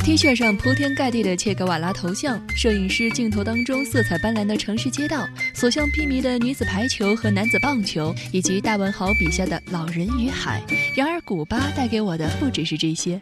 T 恤上铺天盖地的切格瓦拉头像，摄影师镜头当中色彩斑斓的城市街道，所向披靡的女子排球和男子棒球，以及大文豪笔下的老人与海。然而，古巴带给我的不只是这些。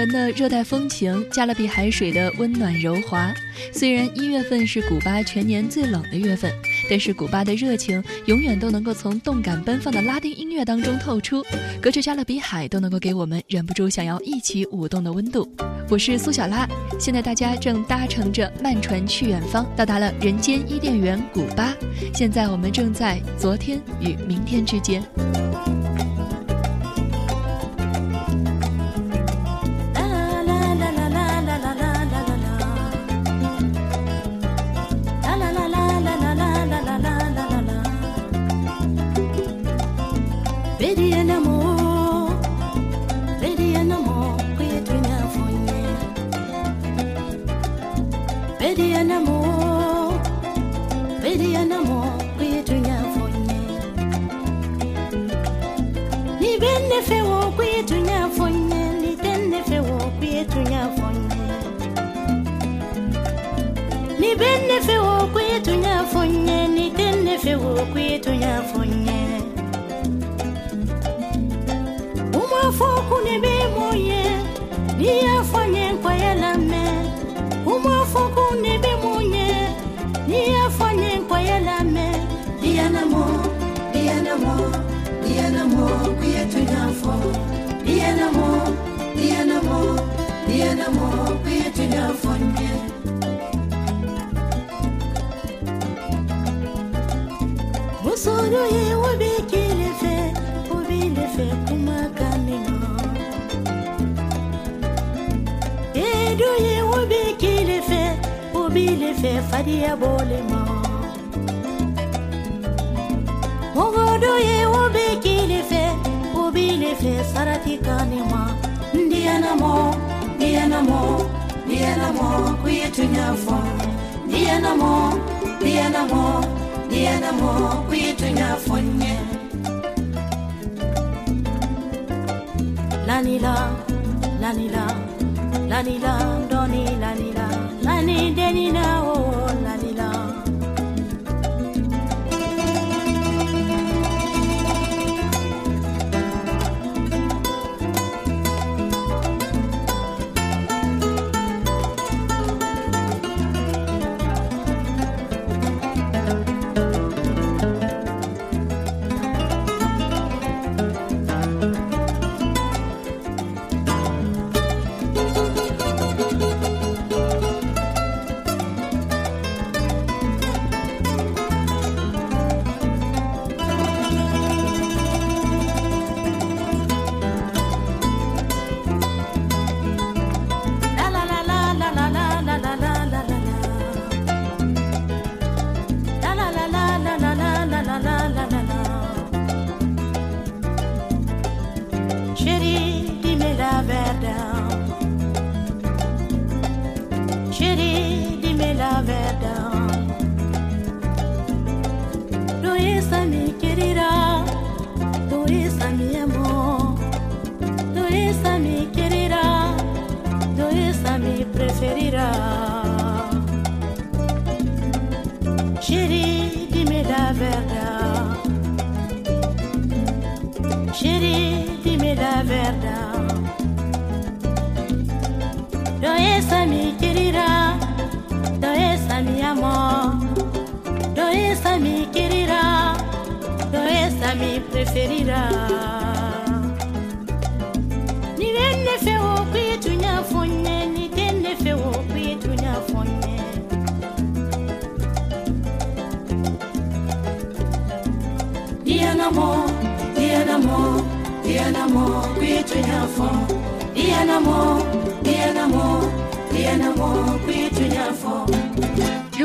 人的热带风情，加勒比海水的温暖柔滑。虽然一月份是古巴全年最冷的月份，但是古巴的热情永远都能够从动感奔放的拉丁音乐当中透出，隔着加勒比海都能够给我们忍不住想要一起舞动的温度。我是苏小拉，现在大家正搭乘着慢船去远方，到达了人间伊甸园古巴。现在我们正在昨天与明天之间。yetu nyafonye nitende fewo ku yetu nyafonye nibende fewo ku yetu nyafonye nitende fewo ku yetu nyafonye umwafoku nebe moye niyafonye nkwayelame umwafoku nebe moye niyafonye nkwayelame diyanamo diyanamo diyanamo ku yetu nyafonye solo ye wo be kele fɛ o be le fɛ kuma ka minɔ edo ye wo be kele fɛ o be le fɛ fadiya bɔ le ye de fɛ sarati kane ma n diyanamɔ diyanamɔ diyanamɔ ko ye mo fɔ na mo, diyanamɔ na mo, tuɲa fɔ ɲɛ lanila lanila lanila dɔni lanila. Lani denina o eres mi preferida. Ni bɛ ne fɛ o ko i tun y'a fɔ n ye ni tɛ ne fɛ o ko i tun y'a fɔ n ye diyanamɔ diyanamɔ diyanamɔ ko i tun y'a fɔ diyanamɔ diyanamɔ diyanamɔ ko i tun.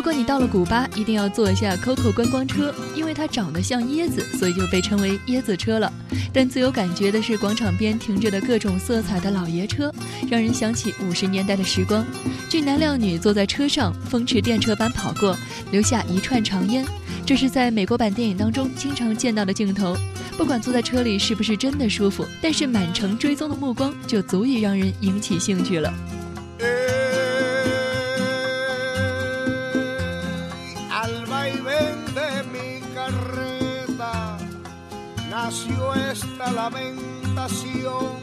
如果你到了古巴，一定要坐一下 Coco 观光车，因为它长得像椰子，所以就被称为椰子车了。但最有感觉的是广场边停着的各种色彩的老爷车，让人想起五十年代的时光。俊男靓女坐在车上，风驰电掣般跑过，留下一串长烟。这是在美国版电影当中经常见到的镜头。不管坐在车里是不是真的舒服，但是满城追踪的目光就足以让人引起兴趣了。Nació esta lamentación.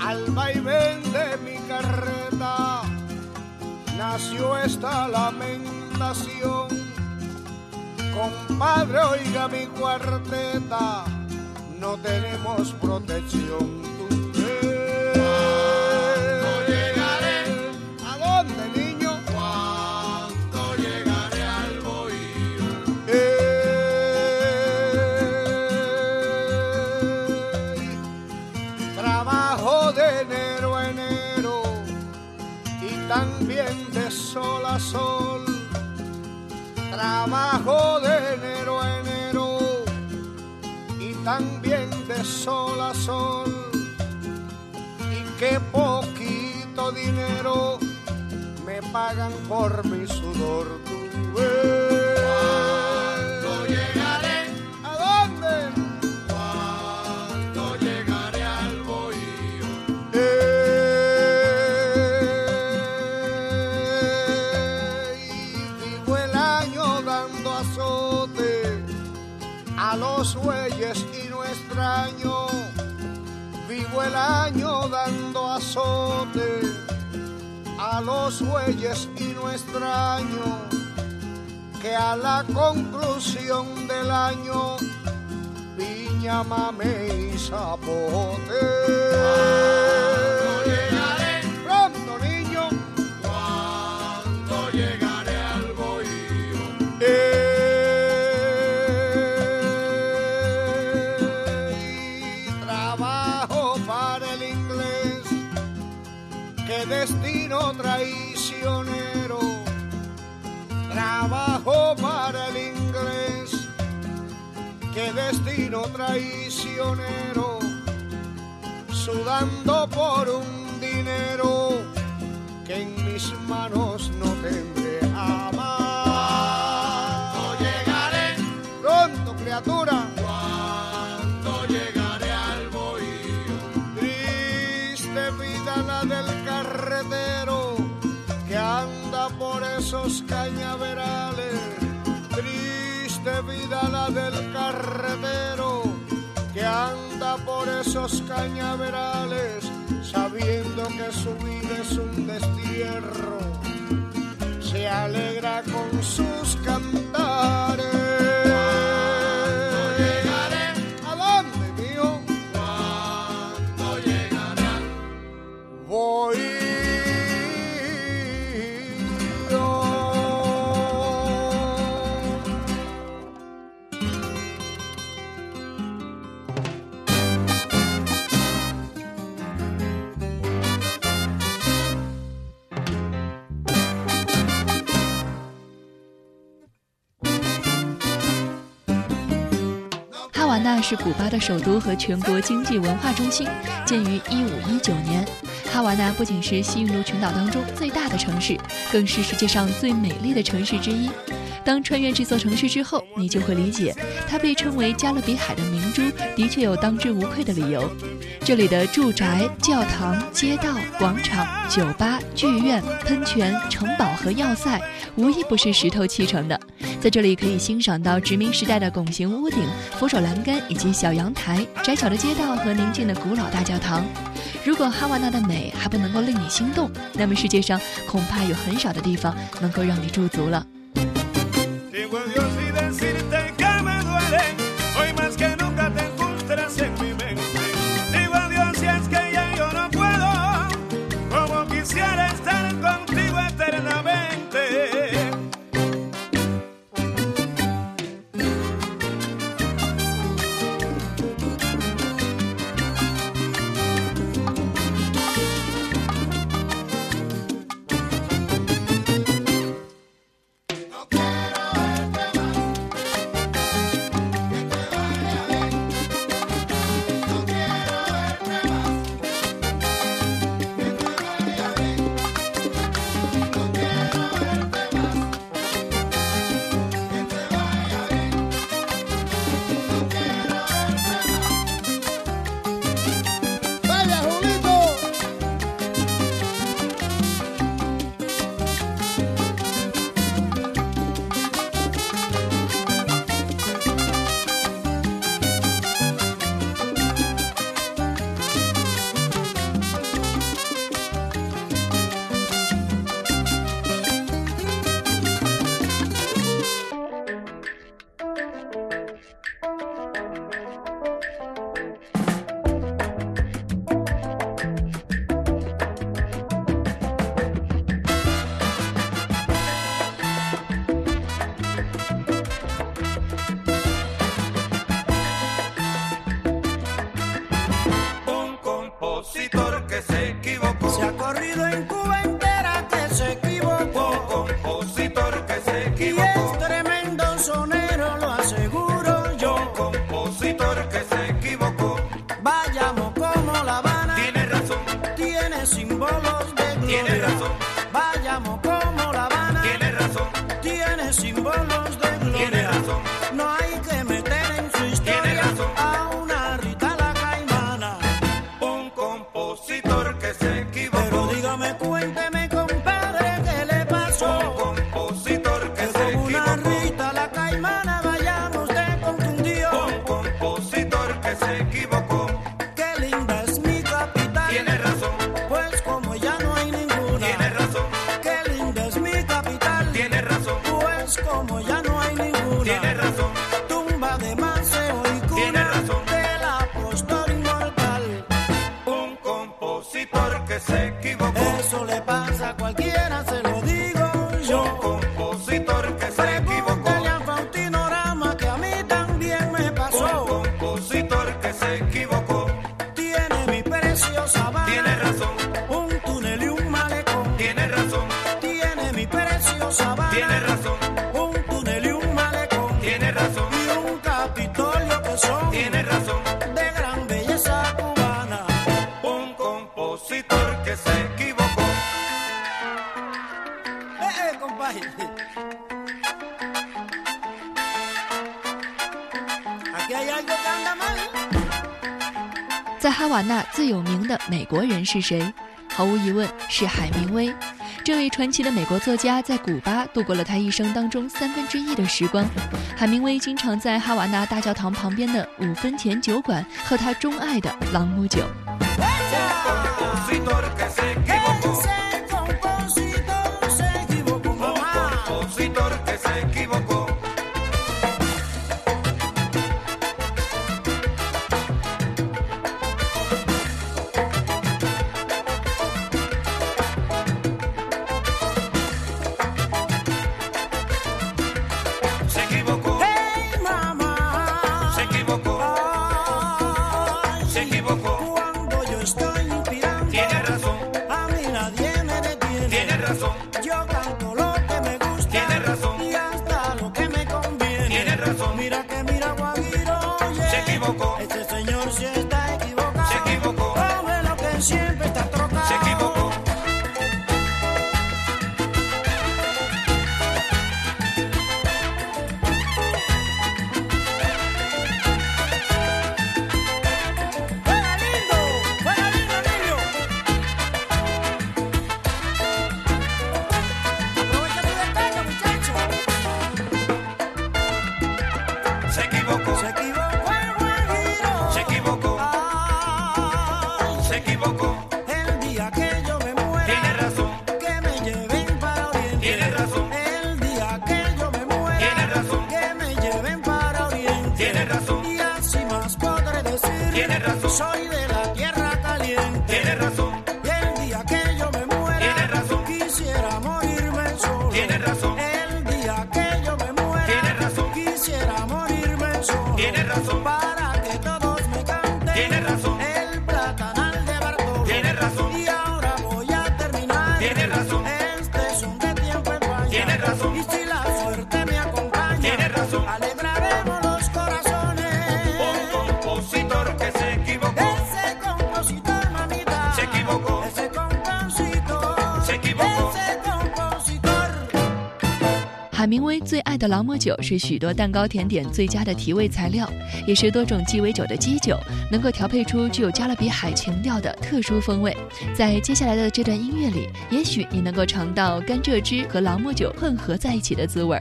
Al vaivén de mi carreta nació esta lamentación. Compadre, oiga mi cuarteta, no tenemos protección. Sol. Trabajo de enero a enero y también de sol a sol. Y qué poquito dinero me pagan por mi sudor. Tú. Los bueyes y no extraño que a la conclusión del año piña, mame y zapote. Destino traicionero. Trabajo para el inglés. Qué destino traicionero. Sudando por un dinero que en mis manos no tendré jamás. ¿Cuándo llegaré? Pronto, criatura. Esos cañaverales. Triste vida la del carretero que anda por esos cañaverales sabiendo que su vida es un destierro. Se alegra con sus cantares. 古巴的首都和全国经济文化中心，建于一五一九年。哈瓦那不仅是西印度群岛当中最大的城市，更是世界上最美丽的城市之一。当穿越这座城市之后，你就会理解，它被称为加勒比海的明珠，的确有当之无愧的理由。这里的住宅、教堂、街道、广场、酒吧、剧院、喷泉、城堡和要塞，无一不是石头砌成的。在这里可以欣赏到殖民时代的拱形屋顶、扶手栏杆以及小阳台、窄小的街道和宁静的古老大教堂。如果哈瓦那的美还不能够令你心动，那么世界上恐怕有很少的地方能够让你驻足了。Símbolos 瓦纳最有名的美国人是谁？毫无疑问是海明威。这位传奇的美国作家在古巴度过了他一生当中三分之一的时光。海明威经常在哈瓦那大教堂旁边的五分钱酒馆喝他钟爱的朗姆酒。的朗姆酒是许多蛋糕甜点最佳的提味材料，也是多种鸡尾酒的基酒，能够调配出具有加勒比海情调的特殊风味。在接下来的这段音乐里，也许你能够尝到甘蔗汁和朗姆酒混合在一起的滋味。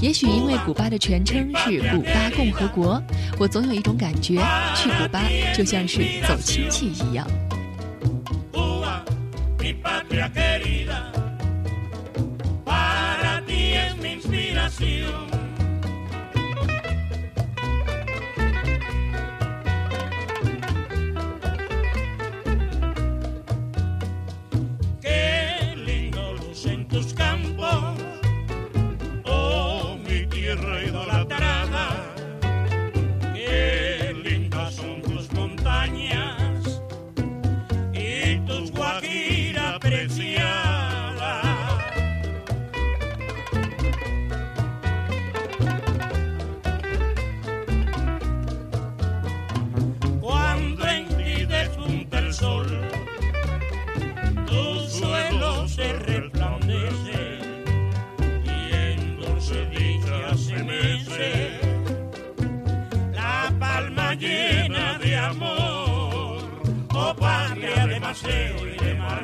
也许因为古巴的全称是古巴共和国，我总有一种感觉，去古巴就像是走亲戚一样。Brasil. Amor, oh patria de Maceo y de Marlí.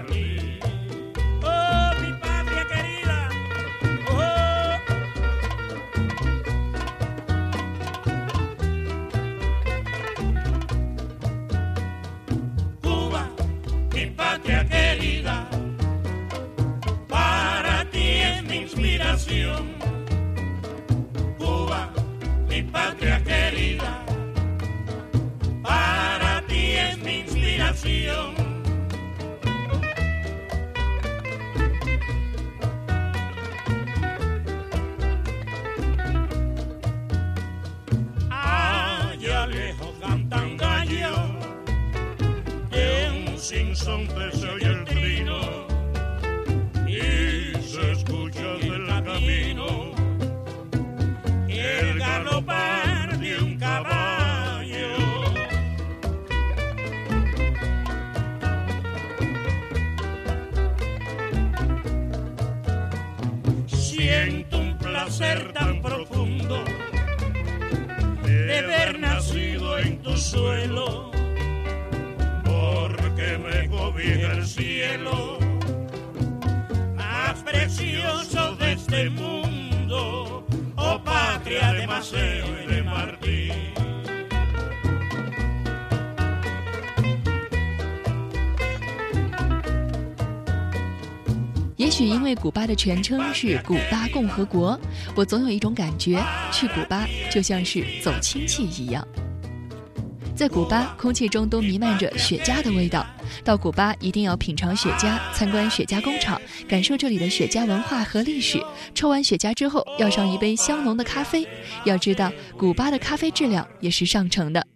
horizonte se oye el trino y se escucha en del camino el galopar de un caballo. Siento un placer tan profundo de haber nacido en tu sueño. Patria de Maceo y de Martín. 也许因为古巴的全称是古巴共和国，我总有一种感觉，去古巴就像是走亲戚一样。在古巴，空气中都弥漫着雪茄的味道。到古巴一定要品尝雪茄，参观雪茄工厂，感受这里的雪茄文化和历史。抽完雪茄之后，要上一杯香浓的咖啡。要知道，古巴的咖啡质量也是上乘的。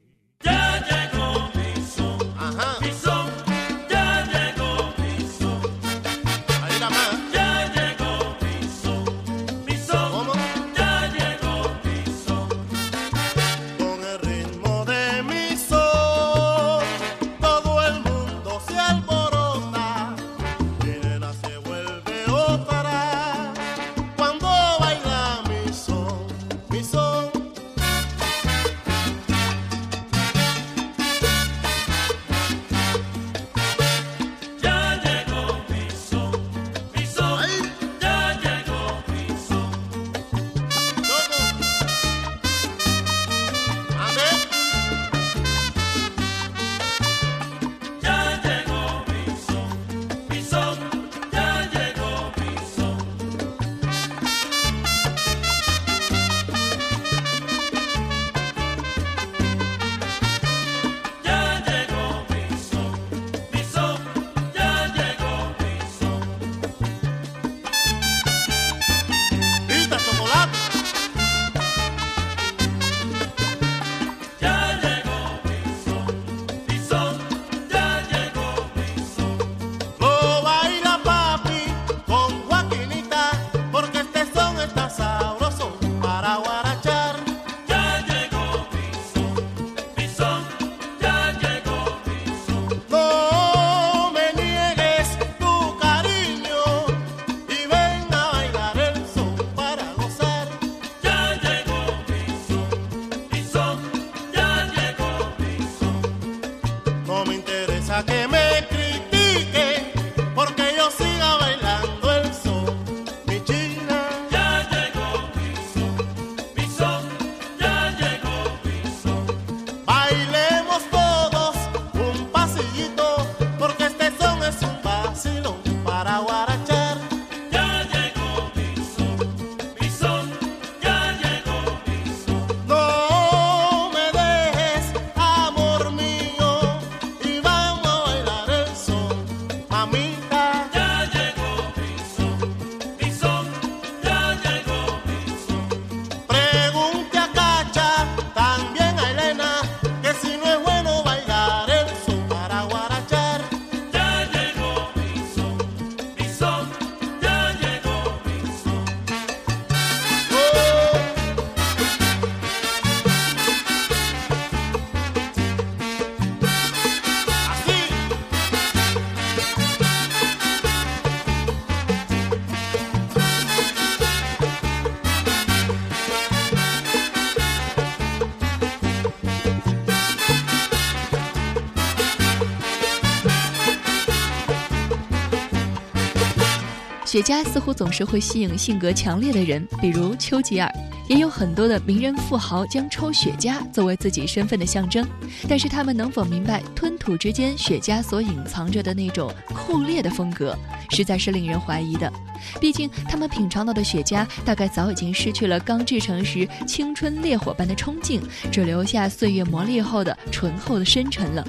雪茄似乎总是会吸引性格强烈的人，比如丘吉尔。也有很多的名人富豪将抽雪茄作为自己身份的象征，但是他们能否明白吞吐之间雪茄所隐藏着的那种酷烈的风格，实在是令人怀疑的。毕竟他们品尝到的雪茄，大概早已经失去了刚制成时青春烈火般的冲劲，只留下岁月磨砺后的醇厚的深沉了。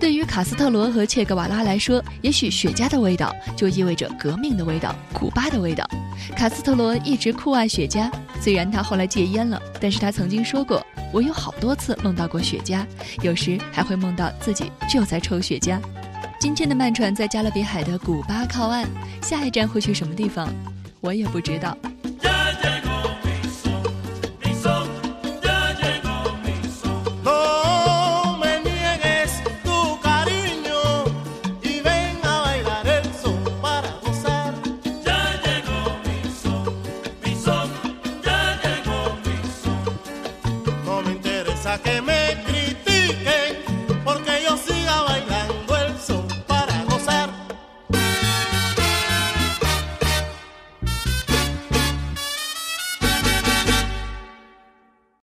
对于卡斯特罗和切格瓦拉来说，也许雪茄的味道就意味着革命的味道，古巴的味道。卡斯特罗一直酷爱雪茄，虽然他后来戒烟了，但是他曾经说过：“我有好多次梦到过雪茄，有时还会梦到自己就在抽雪茄。”今天的慢船在加勒比海的古巴靠岸，下一站会去什么地方，我也不知道。